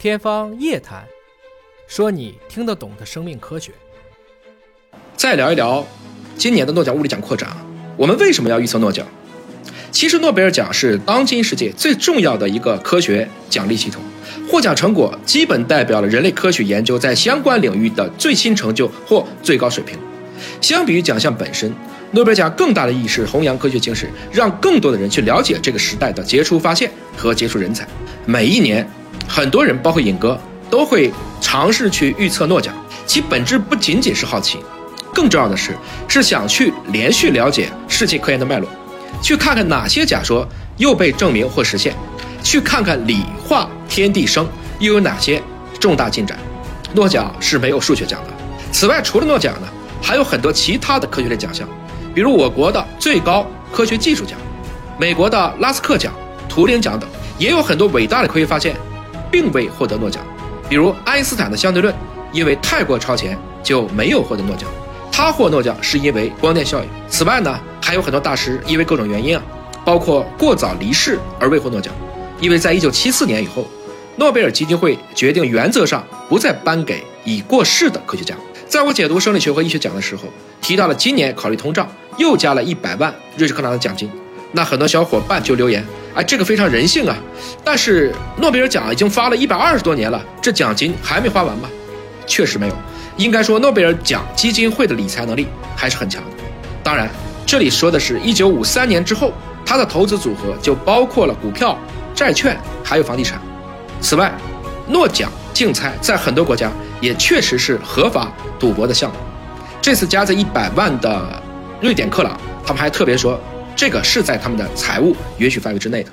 天方夜谭，说你听得懂的生命科学。再聊一聊今年的诺奖物理奖扩展，我们为什么要预测诺奖？其实诺贝尔奖是当今世界最重要的一个科学奖励系统，获奖成果基本代表了人类科学研究在相关领域的最新成就或最高水平。相比于奖项本身，诺贝尔奖更大的意义是弘扬科学精神，让更多的人去了解这个时代的杰出发现和杰出人才。每一年。很多人，包括尹哥，都会尝试去预测诺奖，其本质不仅仅是好奇，更重要的是是想去连续了解世界科研的脉络，去看看哪些假说又被证明或实现，去看看理化天地生又有哪些重大进展。诺奖是没有数学奖的。此外，除了诺奖呢，还有很多其他的科学类奖项，比如我国的最高科学技术奖，美国的拉斯克奖、图灵奖等，也有很多伟大的科学发现。并未获得诺奖，比如爱因斯坦的相对论，因为太过超前就没有获得诺奖。他获诺奖是因为光电效应。此外呢，还有很多大师因为各种原因啊，包括过早离世而未获诺奖。因为在一九七四年以后，诺贝尔基金会决定原则上不再颁给已过世的科学家。在我解读生理学和医学奖的时候，提到了今年考虑通胀又加了一百万瑞士克朗的奖金，那很多小伙伴就留言。哎，这个非常人性啊！但是诺贝尔奖已经发了一百二十多年了，这奖金还没花完吗？确实没有。应该说，诺贝尔奖基金会的理财能力还是很强的。当然，这里说的是一九五三年之后，他的投资组合就包括了股票、债券还有房地产。此外，诺奖竞猜在很多国家也确实是合法赌博的项目。这次加在一百万的瑞典克朗，他们还特别说。这个是在他们的财务允许范围之内的。